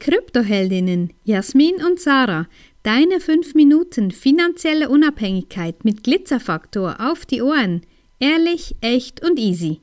Kryptoheldinnen Jasmin und Sarah. Deine 5 Minuten finanzielle Unabhängigkeit mit Glitzerfaktor auf die Ohren. Ehrlich, echt und easy.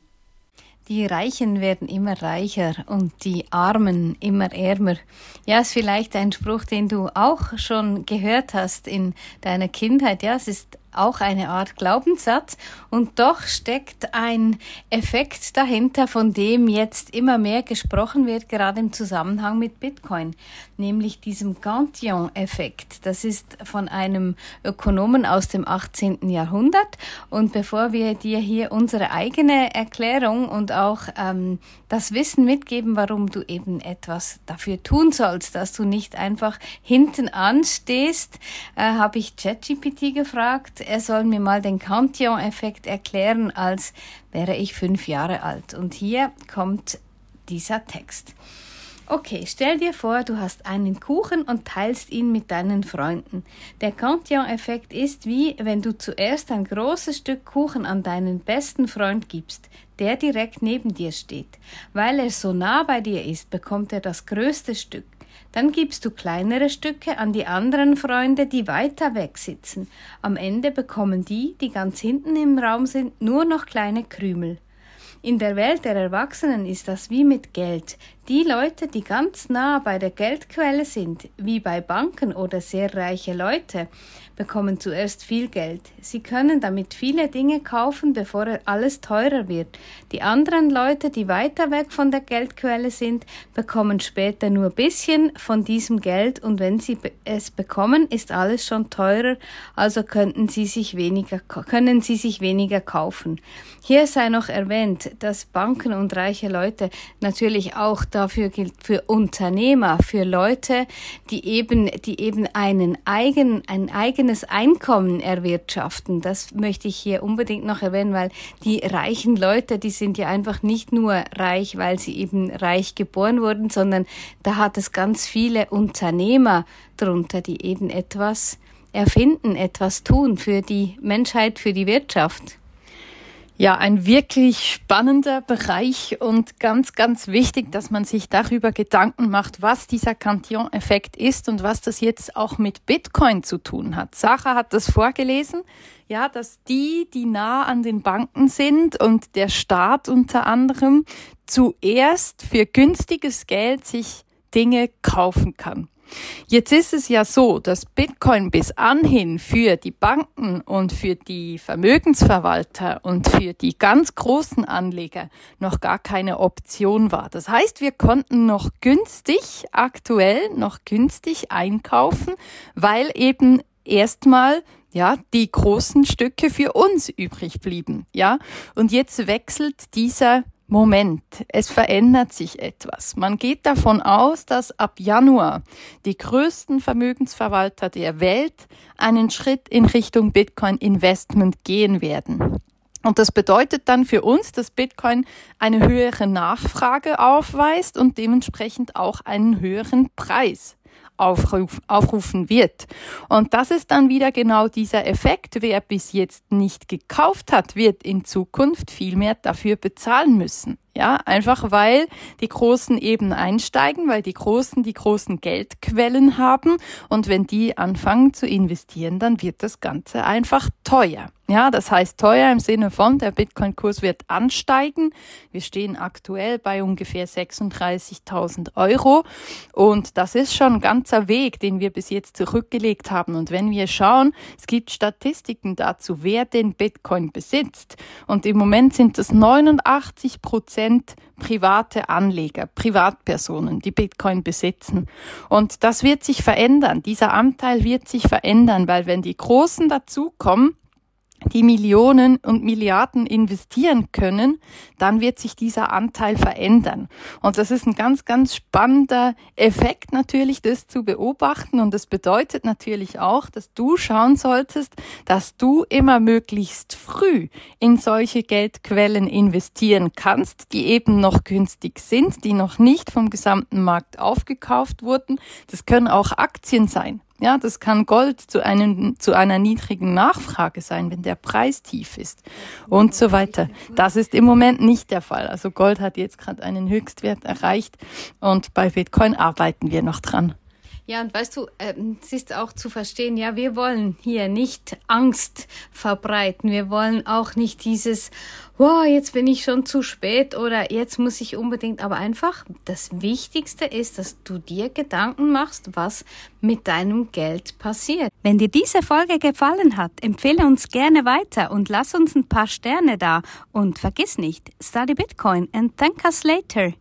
Die Reichen werden immer reicher und die Armen immer ärmer. Ja, ist vielleicht ein Spruch, den du auch schon gehört hast in deiner Kindheit. Ja, es ist auch eine Art Glaubenssatz und doch steckt ein Effekt dahinter, von dem jetzt immer mehr gesprochen wird, gerade im Zusammenhang mit Bitcoin, nämlich diesem Cantillon-Effekt. Das ist von einem Ökonomen aus dem 18. Jahrhundert und bevor wir dir hier unsere eigene Erklärung und auch ähm, das Wissen mitgeben, warum du eben etwas dafür tun sollst, dass du nicht einfach hinten anstehst, äh, habe ich ChatGPT gefragt er soll mir mal den Cantillon-Effekt erklären, als wäre ich fünf Jahre alt. Und hier kommt dieser Text. Okay, stell dir vor, du hast einen Kuchen und teilst ihn mit deinen Freunden. Der Cantillon-Effekt ist wie, wenn du zuerst ein großes Stück Kuchen an deinen besten Freund gibst, der direkt neben dir steht. Weil er so nah bei dir ist, bekommt er das größte Stück. Dann gibst du kleinere Stücke an die anderen Freunde, die weiter weg sitzen. Am Ende bekommen die, die ganz hinten im Raum sind, nur noch kleine Krümel. In der Welt der Erwachsenen ist das wie mit Geld. Die Leute, die ganz nah bei der Geldquelle sind, wie bei Banken oder sehr reiche Leute, bekommen zuerst viel Geld. Sie können damit viele Dinge kaufen, bevor alles teurer wird. Die anderen Leute, die weiter weg von der Geldquelle sind, bekommen später nur bisschen von diesem Geld und wenn sie es bekommen, ist alles schon teurer, also könnten sie sich weniger, können sie sich weniger kaufen. Hier sei noch erwähnt, dass Banken und reiche Leute natürlich auch dafür gilt, für Unternehmer, für Leute, die eben, die eben einen eigen, ein eigenes eigenes Einkommen erwirtschaften. Das möchte ich hier unbedingt noch erwähnen, weil die reichen Leute, die sind ja einfach nicht nur reich, weil sie eben reich geboren wurden, sondern da hat es ganz viele Unternehmer drunter, die eben etwas erfinden, etwas tun für die Menschheit, für die Wirtschaft. Ja, ein wirklich spannender Bereich und ganz, ganz wichtig, dass man sich darüber Gedanken macht, was dieser Cantillon-Effekt ist und was das jetzt auch mit Bitcoin zu tun hat. Sarah hat das vorgelesen, ja, dass die, die nah an den Banken sind und der Staat unter anderem zuerst für günstiges Geld sich Dinge kaufen kann. Jetzt ist es ja so, dass Bitcoin bis anhin für die Banken und für die Vermögensverwalter und für die ganz großen Anleger noch gar keine Option war. Das heißt, wir konnten noch günstig, aktuell noch günstig einkaufen, weil eben erstmal ja, die großen Stücke für uns übrig blieben, ja. Und jetzt wechselt dieser Moment, es verändert sich etwas. Man geht davon aus, dass ab Januar die größten Vermögensverwalter der Welt einen Schritt in Richtung Bitcoin Investment gehen werden. Und das bedeutet dann für uns, dass Bitcoin eine höhere Nachfrage aufweist und dementsprechend auch einen höheren Preis aufruf, aufrufen wird. Und das ist dann wieder genau dieser Effekt. Wer bis jetzt nicht gekauft hat, wird in Zukunft viel mehr dafür bezahlen müssen. Ja, einfach weil die Großen eben einsteigen, weil die Großen die großen Geldquellen haben und wenn die anfangen zu investieren, dann wird das Ganze einfach teuer. Ja, das heißt teuer im Sinne von, der Bitcoin-Kurs wird ansteigen. Wir stehen aktuell bei ungefähr 36.000 Euro. Und das ist schon ein ganzer Weg, den wir bis jetzt zurückgelegt haben. Und wenn wir schauen, es gibt Statistiken dazu, wer den Bitcoin besitzt. Und im Moment sind es 89 Prozent private Anleger, Privatpersonen, die Bitcoin besitzen. Und das wird sich verändern. Dieser Anteil wird sich verändern, weil wenn die Großen dazukommen, die Millionen und Milliarden investieren können, dann wird sich dieser Anteil verändern. Und das ist ein ganz, ganz spannender Effekt natürlich, das zu beobachten. Und das bedeutet natürlich auch, dass du schauen solltest, dass du immer möglichst früh in solche Geldquellen investieren kannst, die eben noch günstig sind, die noch nicht vom gesamten Markt aufgekauft wurden. Das können auch Aktien sein. Ja, das kann Gold zu, einem, zu einer niedrigen Nachfrage sein, wenn der Preis tief ist und so weiter. Das ist im Moment nicht der Fall. Also Gold hat jetzt gerade einen Höchstwert erreicht und bei Bitcoin arbeiten wir noch dran. Ja, und weißt du, ähm, es ist auch zu verstehen, ja, wir wollen hier nicht Angst verbreiten. Wir wollen auch nicht dieses, wow, jetzt bin ich schon zu spät oder jetzt muss ich unbedingt, aber einfach das Wichtigste ist, dass du dir Gedanken machst, was mit deinem Geld passiert. Wenn dir diese Folge gefallen hat, empfehle uns gerne weiter und lass uns ein paar Sterne da und vergiss nicht, study Bitcoin and thank us later.